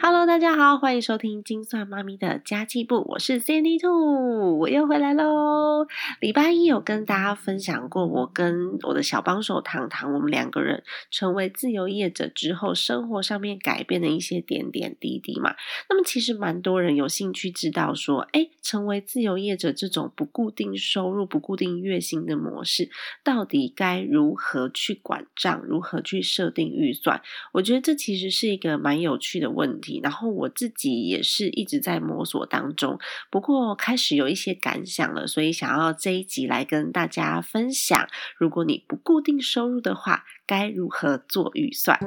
Hello，大家好，欢迎收听精算妈咪的家计部，我是 Sandy Two，我又回来喽。礼拜一有跟大家分享过，我跟我的小帮手糖糖，我们两个人成为自由业者之后，生活上面改变的一些点点滴滴嘛。那么其实蛮多人有兴趣知道说，哎，成为自由业者这种不固定收入、不固定月薪的模式，到底该如何去管账，如何去设定预算？我觉得这其实是一个蛮有趣的问题。然后我自己也是一直在摸索当中，不过开始有一些感想了，所以想要这一集来跟大家分享。如果你不固定收入的话，该如何做预算？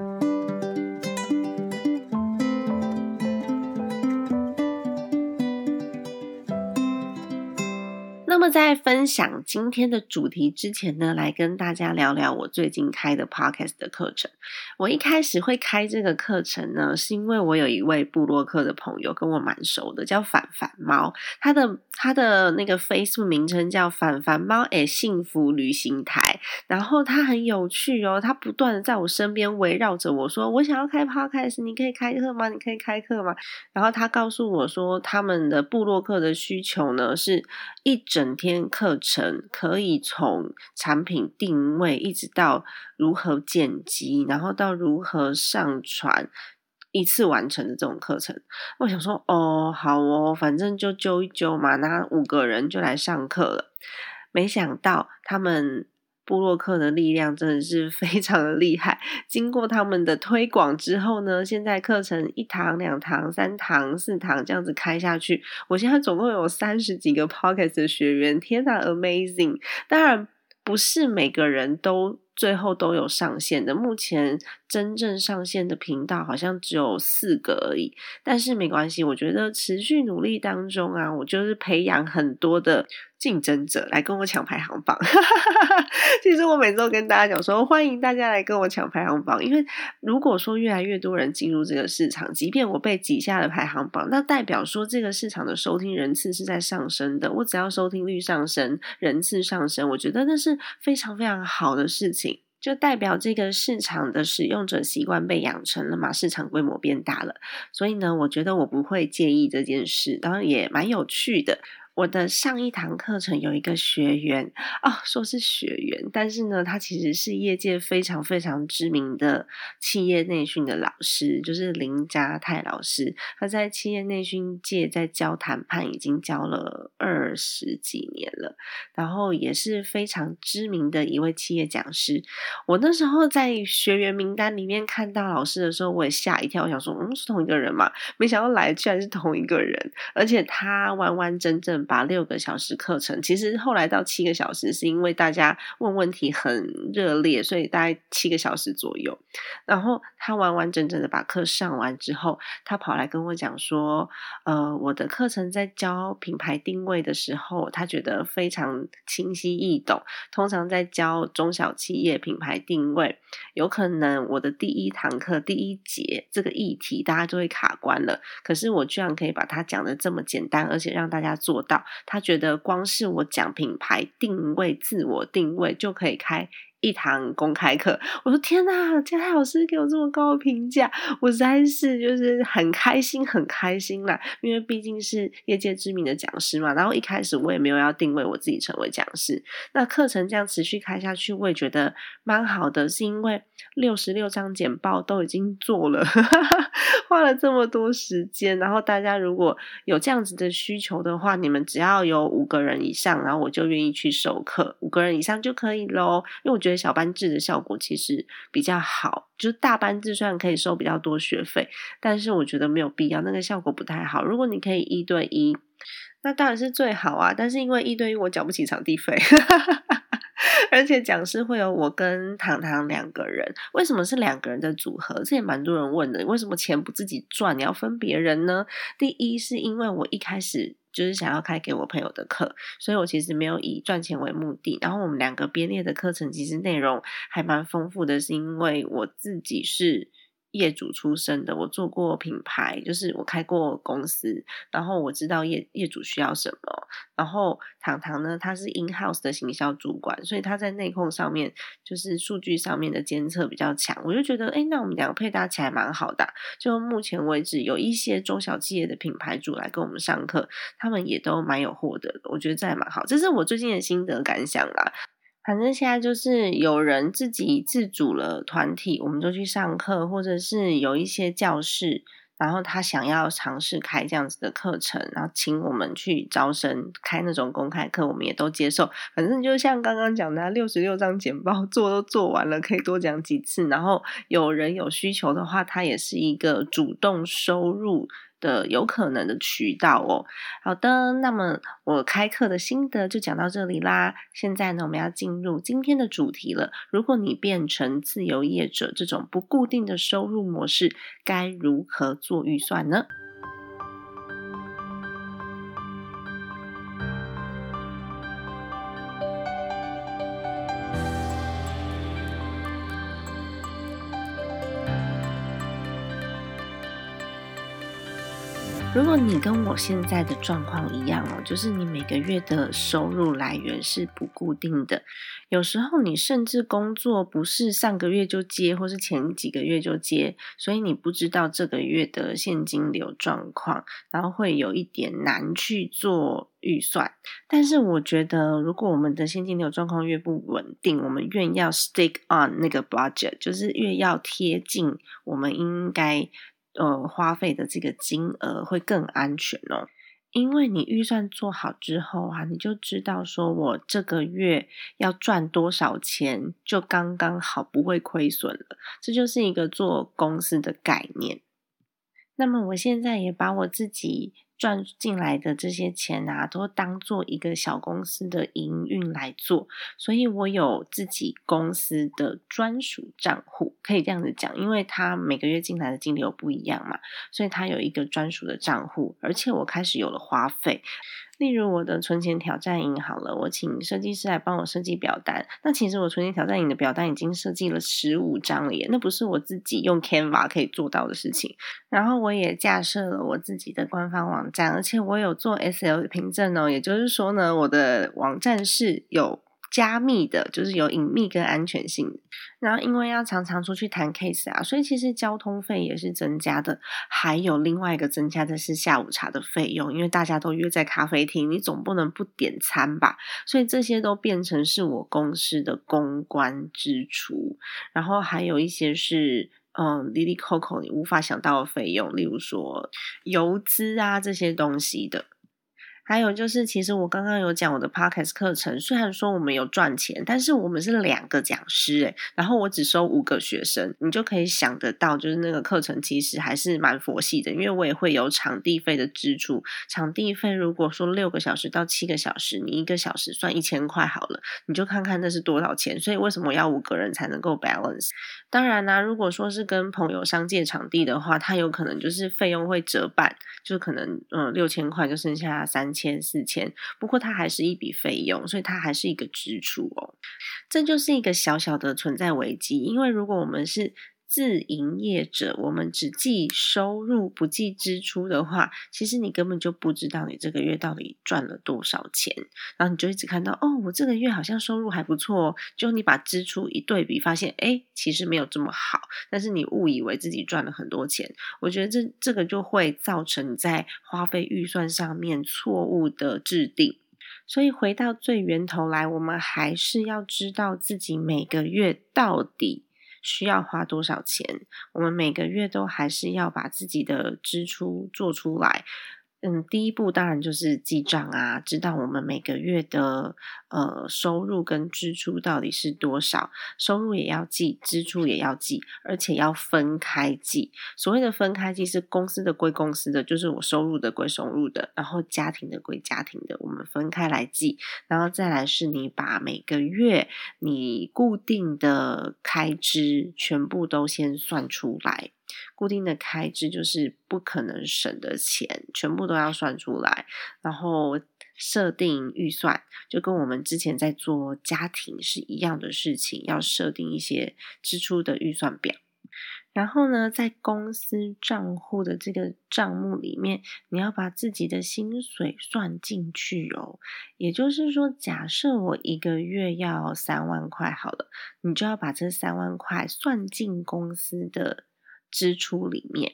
那么在分享今天的主题之前呢，来跟大家聊聊我最近开的 podcast 的课程。我一开始会开这个课程呢，是因为我有一位布洛克的朋友跟我蛮熟的，叫反反猫，他的他的那个 Facebook 名称叫反反猫诶幸福旅行台。然后他很有趣哦，他不断的在我身边围绕着我说：“我想要开 podcast，你可以开课吗？你可以开课吗？”然后他告诉我说，他们的布洛克的需求呢，是一整。整天课程可以从产品定位，一直到如何剪辑，然后到如何上传，一次完成的这种课程。我想说，哦，好哦，反正就揪一揪嘛，那五个人就来上课了。没想到他们。布洛克的力量真的是非常的厉害。经过他们的推广之后呢，现在课程一堂、两堂、三堂、四堂这样子开下去，我现在总共有三十几个 Pocket 的学员，天呐，Amazing！当然不是每个人都最后都有上线的，目前真正上线的频道好像只有四个而已。但是没关系，我觉得持续努力当中啊，我就是培养很多的。竞争者来跟我抢排行榜，其实我每次都跟大家讲说，欢迎大家来跟我抢排行榜，因为如果说越来越多人进入这个市场，即便我被挤下了排行榜，那代表说这个市场的收听人次是在上升的。我只要收听率上升，人次上升，我觉得那是非常非常好的事情，就代表这个市场的使用者习惯被养成了嘛，市场规模变大了。所以呢，我觉得我不会介意这件事，当然也蛮有趣的。我的上一堂课程有一个学员哦，说是学员，但是呢，他其实是业界非常非常知名的企业内训的老师，就是林家泰老师。他在企业内训界在教谈判，已经教了二十几年了，然后也是非常知名的一位企业讲师。我那时候在学员名单里面看到老师的时候，我也吓一跳，我想说，嗯，是同一个人嘛？没想到来居然是同一个人，而且他完完整整。把六个小时课程，其实后来到七个小时，是因为大家问问题很热烈，所以大概七个小时左右。然后他完完整整的把课上完之后，他跑来跟我讲说：“呃，我的课程在教品牌定位的时候，他觉得非常清晰易懂。通常在教中小企业品牌定位，有可能我的第一堂课第一节这个议题大家就会卡关了，可是我居然可以把它讲的这么简单，而且让大家做。”他觉得光是我讲品牌定位、自我定位就可以开。一堂公开课，我说天呐，嘉泰老师给我这么高的评价，我实在是就是很开心，很开心啦。因为毕竟是业界知名的讲师嘛。然后一开始我也没有要定位我自己成为讲师。那课程这样持续开下去，我也觉得蛮好的，是因为六十六张简报都已经做了，花了这么多时间。然后大家如果有这样子的需求的话，你们只要有五个人以上，然后我就愿意去授课，五个人以上就可以喽。因为我觉得。小班制的效果其实比较好，就是大班制虽然可以收比较多学费，但是我觉得没有必要，那个效果不太好。如果你可以一对一，那当然是最好啊。但是因为一对一我缴不起场地费，而且讲师会有我跟糖糖两个人，为什么是两个人的组合？这也蛮多人问的，为什么钱不自己赚，你要分别人呢？第一是因为我一开始就是想要开给我朋友的课，所以我其实没有以赚钱为目的。然后我们两个编列的课程其实内容还蛮丰富的，是因为我自己是。业主出身的，我做过品牌，就是我开过公司，然后我知道业业主需要什么。然后糖糖呢，他是 in house 的行销主管，所以他在内控上面，就是数据上面的监测比较强。我就觉得，哎，那我们两个配搭起来蛮好的。就目前为止，有一些中小企业的品牌主来跟我们上课，他们也都蛮有获得的。我觉得这还蛮好，这是我最近的心得感想啦。反正现在就是有人自己自主了团体，我们就去上课，或者是有一些教室，然后他想要尝试开这样子的课程，然后请我们去招生开那种公开课，我们也都接受。反正就像刚刚讲的，六十六张简报 做都做完了，可以多讲几次。然后有人有需求的话，它也是一个主动收入。的有可能的渠道哦。好的，那么我开课的心得就讲到这里啦。现在呢，我们要进入今天的主题了。如果你变成自由业者，这种不固定的收入模式，该如何做预算呢？如果你跟我现在的状况一样哦，就是你每个月的收入来源是不固定的，有时候你甚至工作不是上个月就接，或是前几个月就接，所以你不知道这个月的现金流状况，然后会有一点难去做预算。但是我觉得，如果我们的现金流状况越不稳定，我们越要 stick on 那个 budget，就是越要贴近我们应该。呃，花费的这个金额会更安全哦，因为你预算做好之后啊，你就知道说我这个月要赚多少钱，就刚刚好不会亏损了。这就是一个做公司的概念。那么我现在也把我自己。赚进来的这些钱啊，都当做一个小公司的营运来做，所以我有自己公司的专属账户，可以这样子讲，因为他每个月进来的金流不一样嘛，所以他有一个专属的账户，而且我开始有了花费。例如我的存钱挑战营好了，我请设计师来帮我设计表单。那其实我存钱挑战营的表单已经设计了十五张了耶，那不是我自己用 Canva 可以做到的事情。然后我也架设了我自己的官方网站，而且我有做 SL 凭证哦，也就是说呢，我的网站是有。加密的，就是有隐秘跟安全性。然后因为要常常出去谈 case 啊，所以其实交通费也是增加的。还有另外一个增加的是下午茶的费用，因为大家都约在咖啡厅，你总不能不点餐吧？所以这些都变成是我公司的公关支出。然后还有一些是嗯，Lily Coco 你无法想到的费用，例如说油资啊这些东西的。还有就是，其实我刚刚有讲我的 podcast 课程，虽然说我们有赚钱，但是我们是两个讲师诶，然后我只收五个学生，你就可以想得到，就是那个课程其实还是蛮佛系的，因为我也会有场地费的支出。场地费如果说六个小时到七个小时，你一个小时算一千块好了，你就看看那是多少钱。所以为什么要五个人才能够 balance？当然啦，如果说是跟朋友商借场地的话，它有可能就是费用会折半，就可能嗯六千块就剩下三千。四千，不过它还是一笔费用，所以它还是一个支出哦。这就是一个小小的存在危机，因为如果我们是。自营业者，我们只记收入不计支出的话，其实你根本就不知道你这个月到底赚了多少钱，然后你就一直看到哦，我这个月好像收入还不错，就你把支出一对比，发现哎，其实没有这么好，但是你误以为自己赚了很多钱，我觉得这这个就会造成在花费预算上面错误的制定，所以回到最源头来，我们还是要知道自己每个月到底。需要花多少钱？我们每个月都还是要把自己的支出做出来。嗯，第一步当然就是记账啊，知道我们每个月的呃收入跟支出到底是多少，收入也要记，支出也要记，而且要分开记。所谓的分开记是公司的归公司的，就是我收入的归收入的，然后家庭的归家庭的，我们分开来记。然后再来是你把每个月你固定的开支全部都先算出来。固定的开支就是不可能省的钱，全部都要算出来，然后设定预算，就跟我们之前在做家庭是一样的事情，要设定一些支出的预算表。然后呢，在公司账户的这个账目里面，你要把自己的薪水算进去哦。也就是说，假设我一个月要三万块好了，你就要把这三万块算进公司的。支出里面，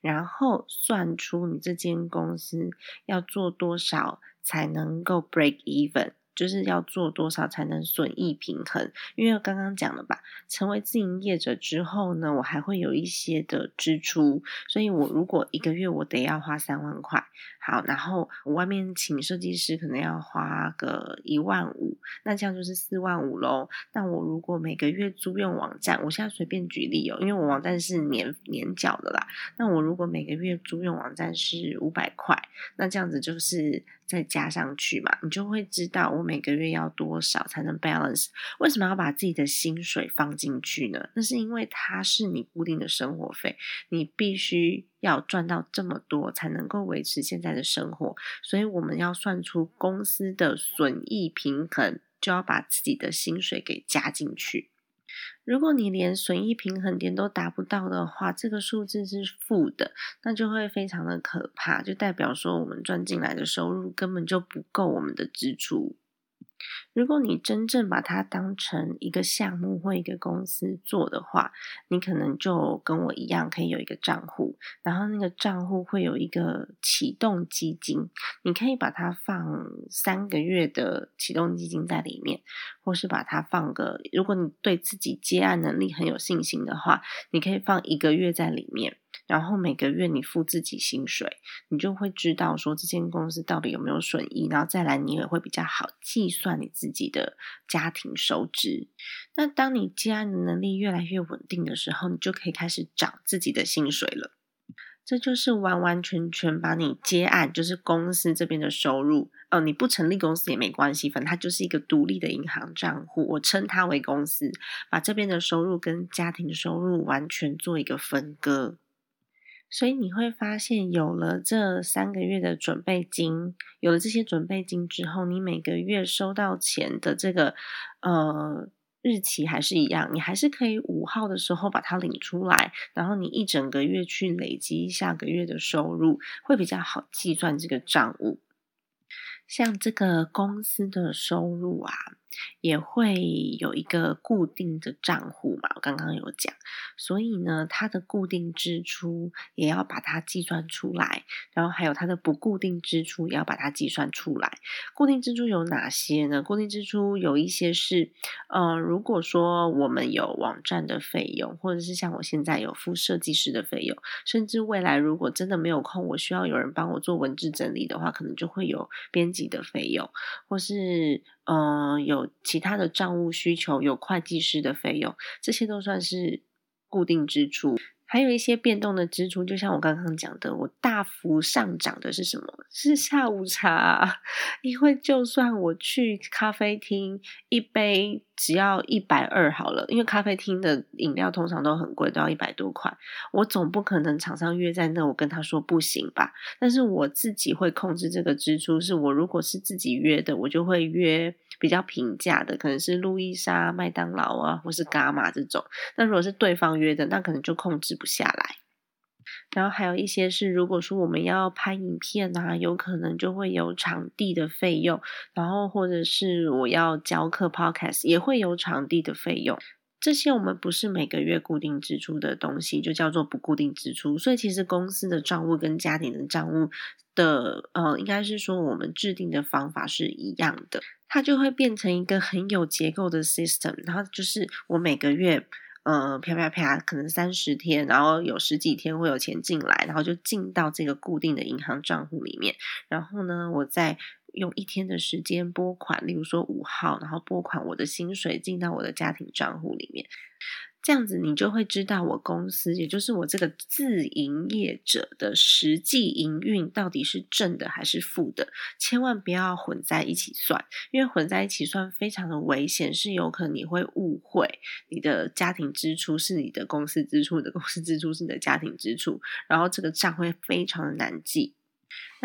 然后算出你这间公司要做多少才能够 break even。就是要做多少才能损益平衡？因为刚刚讲了吧，成为自营业者之后呢，我还会有一些的支出，所以我如果一个月我得要花三万块，好，然后我外面请设计师可能要花个一万五，那这样就是四万五喽。那我如果每个月租用网站，我现在随便举例哦，因为我网站是年年缴的啦，那我如果每个月租用网站是五百块，那这样子就是再加上去嘛，你就会知道我。每个月要多少才能 balance？为什么要把自己的薪水放进去呢？那是因为它是你固定的生活费，你必须要赚到这么多才能够维持现在的生活。所以我们要算出公司的损益平衡，就要把自己的薪水给加进去。如果你连损益平衡点都达不到的话，这个数字是负的，那就会非常的可怕，就代表说我们赚进来的收入根本就不够我们的支出。如果你真正把它当成一个项目或一个公司做的话，你可能就跟我一样，可以有一个账户，然后那个账户会有一个启动基金，你可以把它放三个月的启动基金在里面，或是把它放个，如果你对自己接案能力很有信心的话，你可以放一个月在里面。然后每个月你付自己薪水，你就会知道说这间公司到底有没有损益，然后再来你也会比较好计算你自己的家庭收支。那当你接案的能力越来越稳定的时候，你就可以开始涨自己的薪水了。这就是完完全全把你接案，就是公司这边的收入，哦，你不成立公司也没关系，反正它就是一个独立的银行账户，我称它为公司，把这边的收入跟家庭收入完全做一个分割。所以你会发现，有了这三个月的准备金，有了这些准备金之后，你每个月收到钱的这个呃日期还是一样，你还是可以五号的时候把它领出来，然后你一整个月去累积下个月的收入，会比较好计算这个账务。像这个公司的收入啊。也会有一个固定的账户嘛，我刚刚有讲，所以呢，它的固定支出也要把它计算出来，然后还有它的不固定支出也要把它计算出来。固定支出有哪些呢？固定支出有一些是，呃，如果说我们有网站的费用，或者是像我现在有付设计师的费用，甚至未来如果真的没有空，我需要有人帮我做文字整理的话，可能就会有编辑的费用，或是。嗯，有其他的账务需求，有会计师的费用，这些都算是固定支出。还有一些变动的支出，就像我刚刚讲的，我大幅上涨的是什么？是下午茶，因为就算我去咖啡厅一杯。只要一百二好了，因为咖啡厅的饮料通常都很贵，都要一百多块。我总不可能厂商约在那，我跟他说不行吧？但是我自己会控制这个支出，是我如果是自己约的，我就会约比较平价的，可能是路易莎、麦当劳啊，或是伽马这种。那如果是对方约的，那可能就控制不下来。然后还有一些是，如果说我们要拍影片啊，有可能就会有场地的费用，然后或者是我要教课 podcast 也会有场地的费用。这些我们不是每个月固定支出的东西，就叫做不固定支出。所以其实公司的账务跟家庭的账务的，呃，应该是说我们制定的方法是一样的，它就会变成一个很有结构的 system。然后就是我每个月。呃，啪啪啪，可能三十天，然后有十几天会有钱进来，然后就进到这个固定的银行账户里面，然后呢，我再用一天的时间拨款，例如说五号，然后拨款我的薪水进到我的家庭账户里面。这样子，你就会知道我公司，也就是我这个自营业者的实际营运到底是正的还是负的，千万不要混在一起算，因为混在一起算非常的危险，是有可能你会误会你的家庭支出是你的公司支出，你的公司支出是你的家庭支出，然后这个账会非常的难记。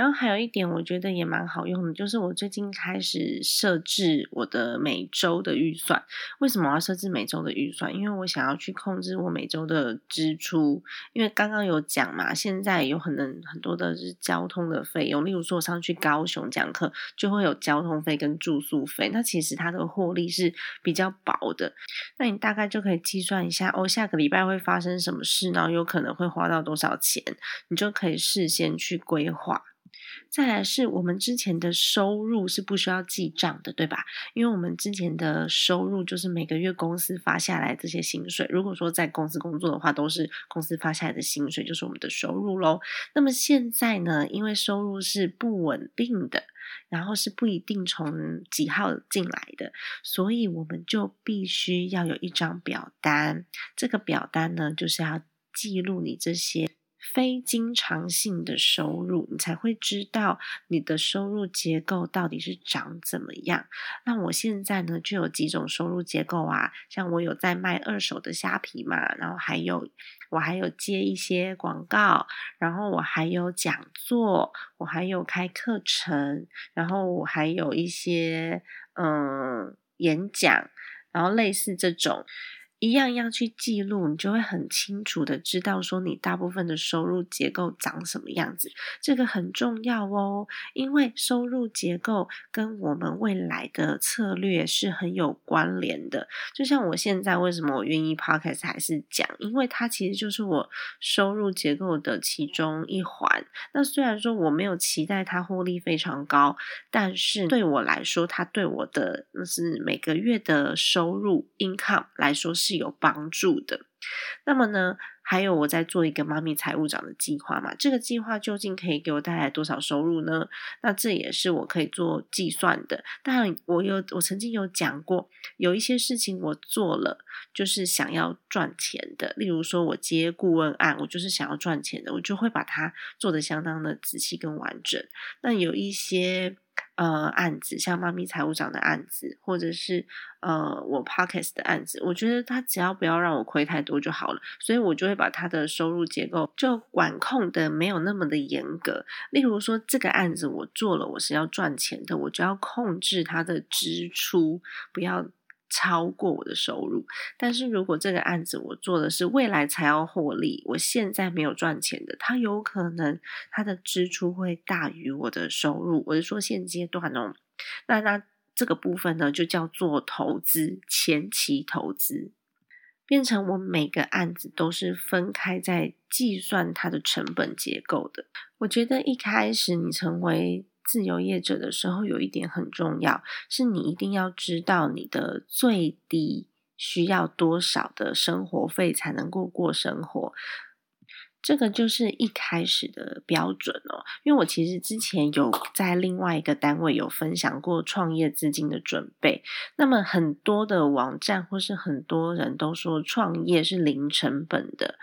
然后还有一点，我觉得也蛮好用的，就是我最近开始设置我的每周的预算。为什么要设置每周的预算？因为我想要去控制我每周的支出。因为刚刚有讲嘛，现在有可能很多的是交通的费用，例如说我上去高雄讲课，就会有交通费跟住宿费。那其实它的获利是比较薄的。那你大概就可以计算一下，哦，下个礼拜会发生什么事，然后有可能会花到多少钱，你就可以事先去规划。再来是我们之前的收入是不需要记账的，对吧？因为我们之前的收入就是每个月公司发下来这些薪水，如果说在公司工作的话，都是公司发下来的薪水，就是我们的收入喽。那么现在呢，因为收入是不稳定的，然后是不一定从几号进来的，所以我们就必须要有一张表单。这个表单呢，就是要记录你这些。非经常性的收入，你才会知道你的收入结构到底是长怎么样。那我现在呢，就有几种收入结构啊，像我有在卖二手的虾皮嘛，然后还有我还有接一些广告，然后我还有讲座，我还有开课程，然后我还有一些嗯演讲，然后类似这种。一样一样去记录，你就会很清楚的知道说你大部分的收入结构长什么样子。这个很重要哦，因为收入结构跟我们未来的策略是很有关联的。就像我现在为什么我愿意 podcast 还是讲，因为它其实就是我收入结构的其中一环。那虽然说我没有期待它获利非常高，但是对我来说，它对我的那是每个月的收入 income 来说是。是有帮助的。那么呢，还有我在做一个妈咪财务长的计划嘛？这个计划究竟可以给我带来多少收入呢？那这也是我可以做计算的。当然，我有我曾经有讲过，有一些事情我做了就是想要赚钱的。例如说，我接顾问案，我就是想要赚钱的，我就会把它做的相当的仔细跟完整。那有一些。呃，案子像妈咪财务长的案子，或者是呃我 Pockets 的案子，我觉得他只要不要让我亏太多就好了，所以我就会把他的收入结构就管控的没有那么的严格。例如说，这个案子我做了，我是要赚钱的，我就要控制他的支出，不要。超过我的收入，但是如果这个案子我做的是未来才要获利，我现在没有赚钱的，它有可能它的支出会大于我的收入。我是说现阶段哦，那那这个部分呢，就叫做投资前期投资，变成我每个案子都是分开在计算它的成本结构的。我觉得一开始你成为。自由业者的时候，有一点很重要，是你一定要知道你的最低需要多少的生活费才能够过生活。这个就是一开始的标准哦。因为我其实之前有在另外一个单位有分享过创业资金的准备。那么很多的网站或是很多人都说创业是零成本的，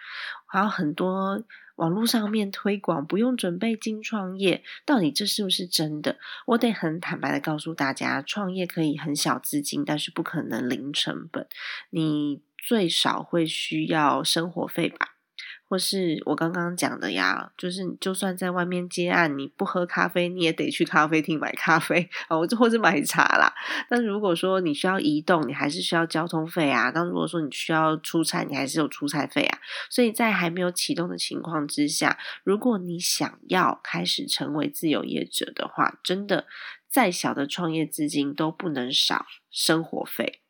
还有很多。网络上面推广不用准备金创业，到底这是不是真的？我得很坦白的告诉大家，创业可以很小资金，但是不可能零成本，你最少会需要生活费吧。或是我刚刚讲的呀，就是就算在外面接案，你不喝咖啡，你也得去咖啡厅买咖啡 啊，或者买茶啦。但如果说你需要移动，你还是需要交通费啊。但如果说你需要出差，你还是有出差费啊。所以在还没有启动的情况之下，如果你想要开始成为自由业者的话，真的再小的创业资金都不能少生活费。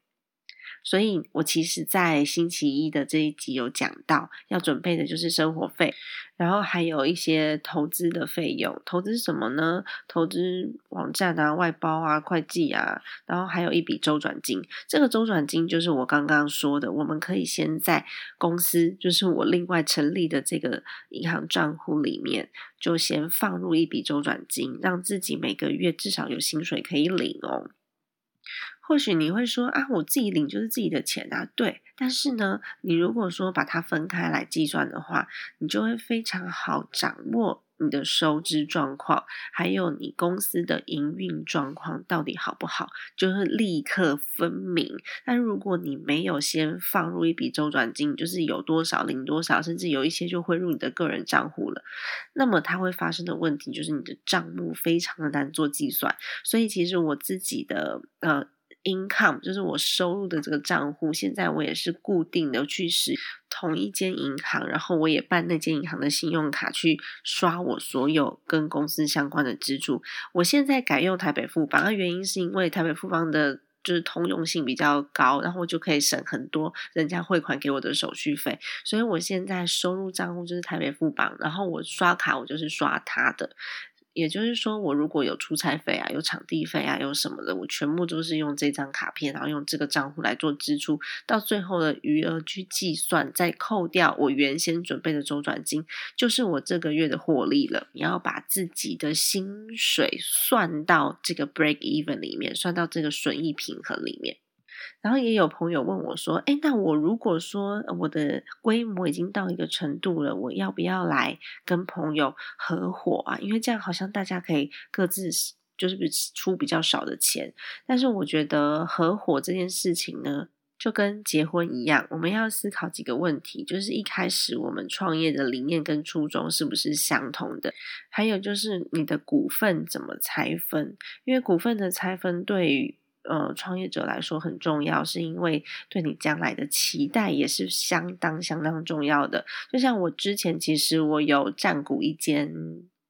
所以我其实，在星期一的这一集有讲到，要准备的就是生活费，然后还有一些投资的费用。投资什么呢？投资网站啊、外包啊、会计啊，然后还有一笔周转金。这个周转金就是我刚刚说的，我们可以先在公司，就是我另外成立的这个银行账户里面，就先放入一笔周转金，让自己每个月至少有薪水可以领哦。或许你会说啊，我自己领就是自己的钱啊，对。但是呢，你如果说把它分开来计算的话，你就会非常好掌握你的收支状况，还有你公司的营运状况到底好不好，就是立刻分明。但如果你没有先放入一笔周转金，就是有多少领多少，甚至有一些就汇入你的个人账户了，那么它会发生的问题就是你的账目非常的难做计算。所以其实我自己的呃。Income 就是我收入的这个账户，现在我也是固定的去使同一间银行，然后我也办那间银行的信用卡去刷我所有跟公司相关的支出。我现在改用台北富邦，原因是因为台北富邦的就是通用性比较高，然后就可以省很多人家汇款给我的手续费，所以我现在收入账户就是台北富邦，然后我刷卡我就是刷他的。也就是说，我如果有出差费啊，有场地费啊，有什么的，我全部都是用这张卡片，然后用这个账户来做支出，到最后的余额去计算，再扣掉我原先准备的周转金，就是我这个月的获利了。你要把自己的薪水算到这个 break even 里面，算到这个损益平衡里面。然后也有朋友问我说：“哎，那我如果说我的规模已经到一个程度了，我要不要来跟朋友合伙啊？因为这样好像大家可以各自就是出比较少的钱。但是我觉得合伙这件事情呢，就跟结婚一样，我们要思考几个问题，就是一开始我们创业的理念跟初衷是不是相同的？还有就是你的股份怎么拆分？因为股份的拆分对于呃，创业者来说很重要，是因为对你将来的期待也是相当相当重要的。就像我之前，其实我有占股一间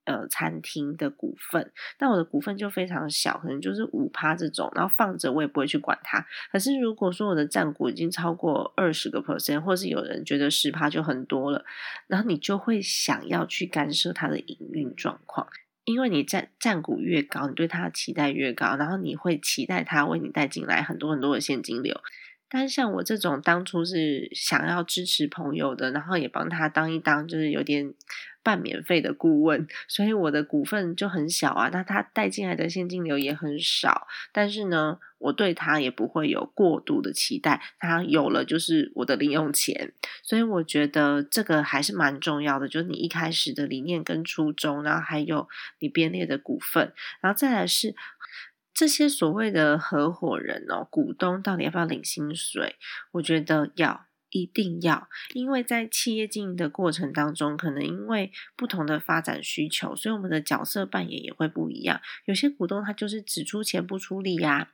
呃餐厅的股份，但我的股份就非常小，可能就是五趴这种，然后放着我也不会去管它。可是如果说我的占股已经超过二十个 percent，或是有人觉得十趴就很多了，然后你就会想要去干涉它的营运状况。因为你占占股越高，你对他的期待越高，然后你会期待他为你带进来很多很多的现金流。但像我这种当初是想要支持朋友的，然后也帮他当一当，就是有点。半免费的顾问，所以我的股份就很小啊。那他带进来的现金流也很少，但是呢，我对他也不会有过度的期待。他有了就是我的零用钱，所以我觉得这个还是蛮重要的。就是你一开始的理念跟初衷，然后还有你编列的股份，然后再来是这些所谓的合伙人哦，股东到底要不要领薪水？我觉得要。一定要，因为在企业经营的过程当中，可能因为不同的发展需求，所以我们的角色扮演也会不一样。有些股东他就是只出钱不出力呀，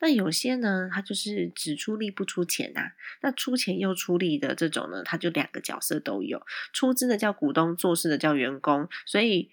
那有些呢，他就是只出力不出钱呐。那出钱又出力的这种呢，他就两个角色都有，出资的叫股东，做事的叫员工，所以。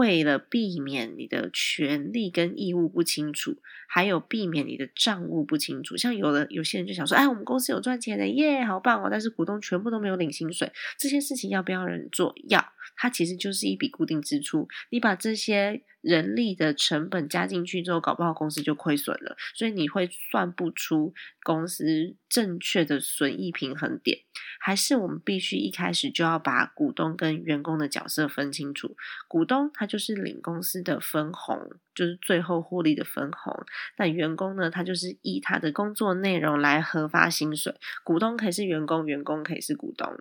为了避免你的权利跟义务不清楚，还有避免你的账务不清楚，像有的有些人就想说，哎，我们公司有赚钱的耶，好棒哦！但是股东全部都没有领薪水，这些事情要不要人做？要，它其实就是一笔固定支出，你把这些。人力的成本加进去之后，搞不好公司就亏损了，所以你会算不出公司正确的损益平衡点。还是我们必须一开始就要把股东跟员工的角色分清楚。股东他就是领公司的分红，就是最后获利的分红。那员工呢，他就是以他的工作内容来核发薪水。股东可以是员工，员工可以是股东。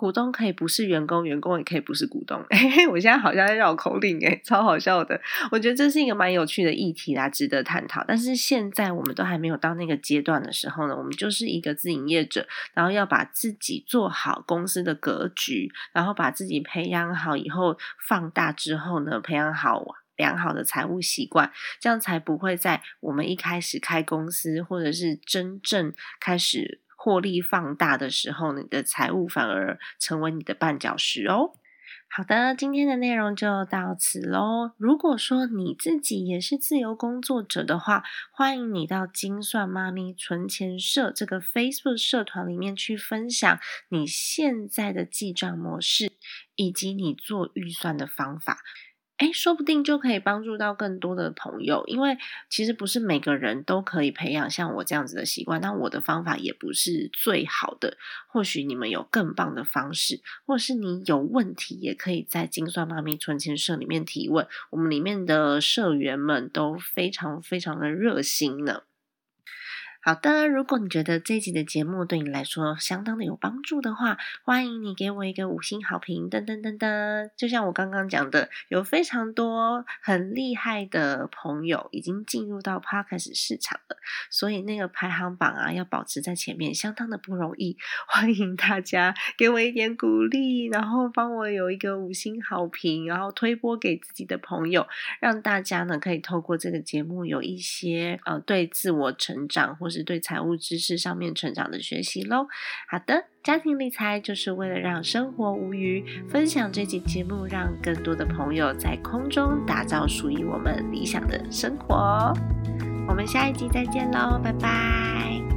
股东可以不是员工，员工也可以不是股东。嘿，我现在好像在绕口令诶，超好笑的。我觉得这是一个蛮有趣的议题啦，值得探讨。但是现在我们都还没有到那个阶段的时候呢，我们就是一个自营业者，然后要把自己做好公司的格局，然后把自己培养好以后，放大之后呢，培养好良好的财务习惯，这样才不会在我们一开始开公司或者是真正开始。获利放大的时候，你的财务反而成为你的绊脚石哦。好的，今天的内容就到此喽。如果说你自己也是自由工作者的话，欢迎你到精算妈咪存钱社这个 Facebook 社团里面去分享你现在的记账模式，以及你做预算的方法。哎，说不定就可以帮助到更多的朋友，因为其实不是每个人都可以培养像我这样子的习惯。那我的方法也不是最好的，或许你们有更棒的方式，或是你有问题，也可以在精算妈咪存钱社里面提问，我们里面的社员们都非常非常的热心呢。好的，如果你觉得这集的节目对你来说相当的有帮助的话，欢迎你给我一个五星好评，噔噔噔噔。就像我刚刚讲的，有非常多很厉害的朋友已经进入到 Podcast 市场了，所以那个排行榜啊，要保持在前面，相当的不容易。欢迎大家给我一点鼓励，然后帮我有一个五星好评，然后推播给自己的朋友，让大家呢可以透过这个节目有一些呃对自我成长或是对财务知识上面成长的学习喽。好的，家庭理财就是为了让生活无余。分享这期节目，让更多的朋友在空中打造属于我们理想的生活。我们下一集再见喽，拜拜。